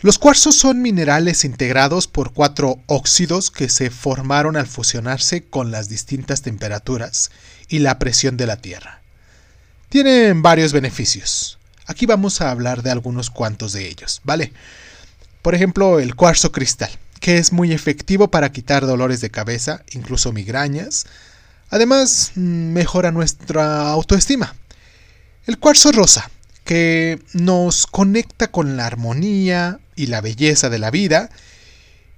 Los cuarzos son minerales integrados por cuatro óxidos que se formaron al fusionarse con las distintas temperaturas y la presión de la Tierra. Tienen varios beneficios. Aquí vamos a hablar de algunos cuantos de ellos, ¿vale? Por ejemplo, el cuarzo cristal, que es muy efectivo para quitar dolores de cabeza, incluso migrañas. Además, mm, mejora nuestra autoestima. El cuarzo rosa, que nos conecta con la armonía y la belleza de la vida.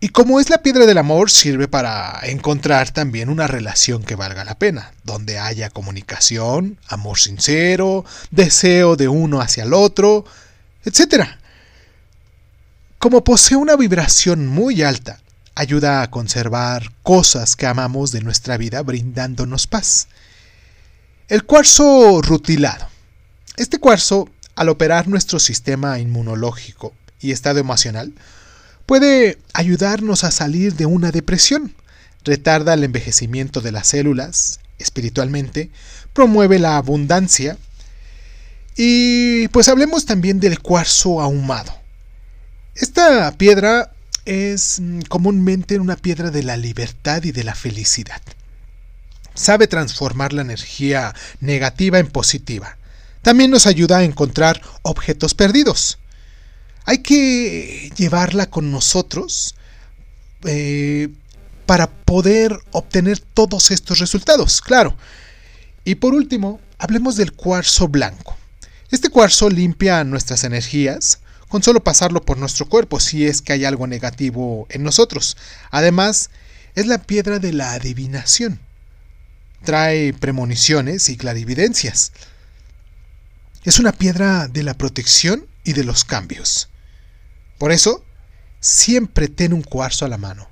Y como es la piedra del amor, sirve para encontrar también una relación que valga la pena, donde haya comunicación, amor sincero, deseo de uno hacia el otro, etc. Como posee una vibración muy alta, ayuda a conservar cosas que amamos de nuestra vida brindándonos paz. El cuarzo rutilado. Este cuarzo al operar nuestro sistema inmunológico y estado emocional, puede ayudarnos a salir de una depresión, retarda el envejecimiento de las células espiritualmente, promueve la abundancia y pues hablemos también del cuarzo ahumado. Esta piedra es mm, comúnmente una piedra de la libertad y de la felicidad. Sabe transformar la energía negativa en positiva también nos ayuda a encontrar objetos perdidos. Hay que llevarla con nosotros eh, para poder obtener todos estos resultados, claro. Y por último, hablemos del cuarzo blanco. Este cuarzo limpia nuestras energías con solo pasarlo por nuestro cuerpo si es que hay algo negativo en nosotros. Además, es la piedra de la adivinación. Trae premoniciones y clarividencias. Es una piedra de la protección y de los cambios. Por eso, siempre ten un cuarzo a la mano.